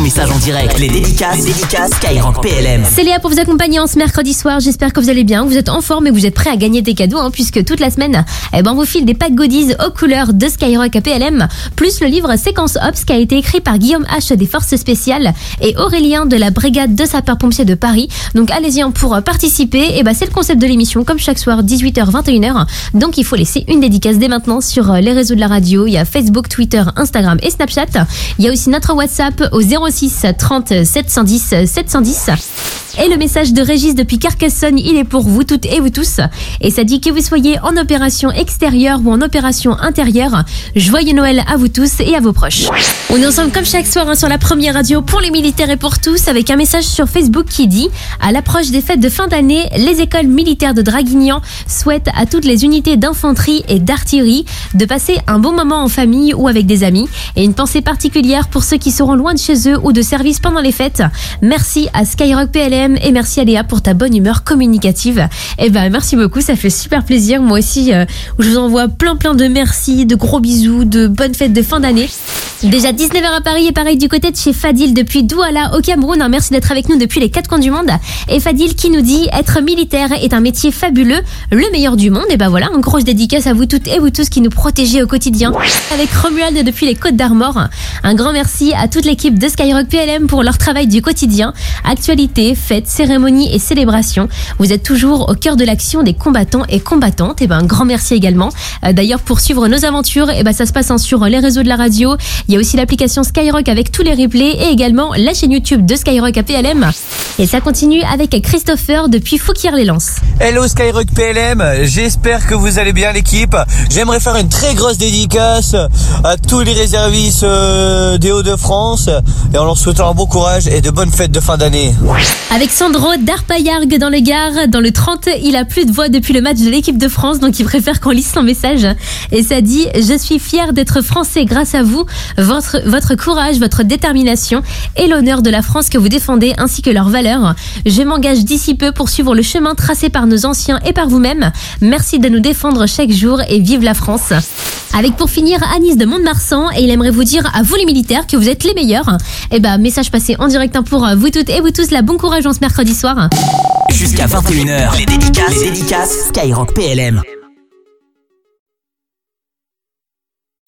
ton message en direct. Les dédicaces, les dédicaces Skyrock PLM. C'est Léa pour vous accompagner en ce mercredi soir. J'espère que vous allez bien, que vous êtes en forme et que vous êtes prêts à gagner des cadeaux, hein, puisque toute la semaine, eh ben, on vous file des packs goodies aux couleurs de Skyrock à PLM, plus le livre Séquence Ops qui a été écrit par Guillaume H des Forces Spéciales et Aurélien de la Brigade de sapeurs-pompiers de Paris. Donc allez-y hein, pour participer. Et ben, c'est le concept de l'émission, comme chaque soir, 18h, 21h. Donc il faut laisser une dédicace dès maintenant sur euh, les réseaux de la radio. Il y a Facebook, Twitter, Instagram et Snapchat. Il y a aussi notre WhatsApp au 06 30 710 710. Et le message de Régis depuis Carcassonne, il est pour vous toutes et vous tous. Et ça dit que vous soyez en opération extérieure ou en opération intérieure. Joyeux Noël à vous tous et à vos proches. On est ensemble comme chaque soir hein, sur la première radio pour les militaires et pour tous avec un message sur Facebook qui dit à l'approche des fêtes de fin d'année, les écoles militaires de Draguignan souhaitent à toutes les unités d'infanterie et d'artillerie de passer un bon moment en famille ou avec des amis et une pensée particulière pour ceux qui seront loin de chez eux ou de service pendant les fêtes. Merci à Skyrock PLM et merci à Léa pour ta bonne humeur communicative. Et eh ben merci beaucoup, ça fait super plaisir. Moi aussi, euh, je vous envoie plein plein de merci, de gros bisous, de bonnes fêtes de fin d'année. Déjà 19h à Paris et pareil du côté de chez Fadil depuis Douala au Cameroun. Merci d'être avec nous depuis les quatre coins du monde. Et Fadil qui nous dit être militaire est un métier fabuleux, le meilleur du monde. Et ben voilà, un grosse dédicace à vous toutes et vous tous qui nous protégez au quotidien. Avec Romuald depuis les Côtes d'Armor. Un grand merci à toute l'équipe de Skyrock PLM pour leur travail du quotidien. Actualité, fêtes, cérémonies et célébrations. Vous êtes toujours au cœur de l'action des combattants et combattantes. Et ben un grand merci également. Euh, d'ailleurs pour suivre nos aventures, et ben ça se passe sur les réseaux de la radio. Il y a aussi l'application Skyrock avec tous les replays et également la chaîne YouTube de Skyrock à PLM. Et ça continue avec Christopher depuis Fouquier-les-Lances. Hello Skyrock PLM, j'espère que vous allez bien l'équipe. J'aimerais faire une très grosse dédicace à tous les réservistes euh, des Hauts-de-France et en leur souhaitant un bon courage et de bonnes fêtes de fin d'année. Avec Sandro d'Arpaillargues dans le Gard, dans le 30, il a plus de voix depuis le match de l'équipe de France, donc il préfère qu'on lise son message. Et ça dit, je suis fier d'être français grâce à vous votre, votre courage, votre détermination et l'honneur de la France que vous défendez ainsi que leurs valeurs. Je m'engage d'ici peu pour suivre le chemin tracé par nos anciens et par vous-même. Merci de nous défendre chaque jour et vive la France. Avec pour finir Anis de Mont-de-Marsan et il aimerait vous dire à vous les militaires que vous êtes les meilleurs. Et eh bah ben, message passé en direct hein, pour vous toutes et vous tous. La bon courage en ce mercredi soir. Jusqu'à 21h, les dédicaces, les dédicaces Skyrock PLM.